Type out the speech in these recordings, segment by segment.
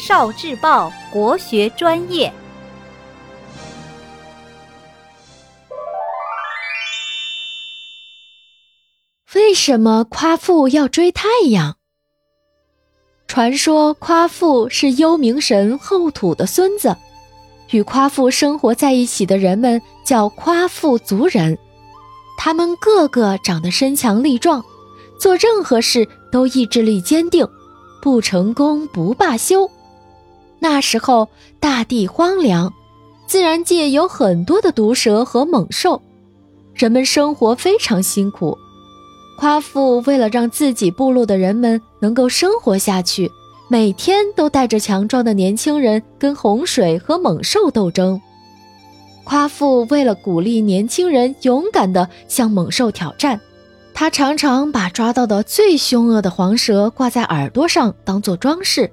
少智报国学专业。为什么夸父要追太阳？传说夸父是幽冥神后土的孙子，与夸父生活在一起的人们叫夸父族人，他们个个长得身强力壮，做任何事都意志力坚定，不成功不罢休。那时候大地荒凉，自然界有很多的毒蛇和猛兽，人们生活非常辛苦。夸父为了让自己部落的人们能够生活下去，每天都带着强壮的年轻人跟洪水和猛兽斗争。夸父为了鼓励年轻人勇敢地向猛兽挑战，他常常把抓到的最凶恶的黄蛇挂在耳朵上当做装饰。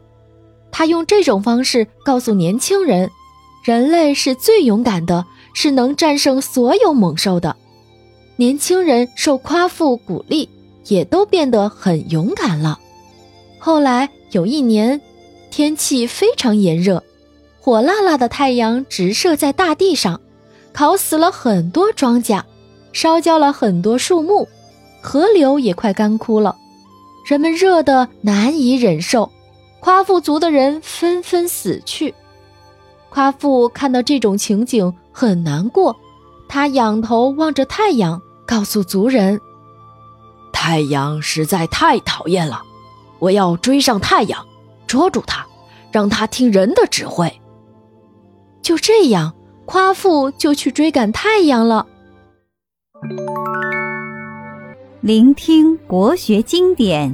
他用这种方式告诉年轻人，人类是最勇敢的，是能战胜所有猛兽的。年轻人受夸父鼓励，也都变得很勇敢了。后来有一年，天气非常炎热，火辣辣的太阳直射在大地上，烤死了很多庄稼，烧焦了很多树木，河流也快干枯了。人们热得难以忍受，夸父族的人纷纷死去。夸父看到这种情景很难过，他仰头望着太阳。告诉族人，太阳实在太讨厌了，我要追上太阳，捉住它，让它听人的指挥。就这样，夸父就去追赶太阳了。聆听国学经典，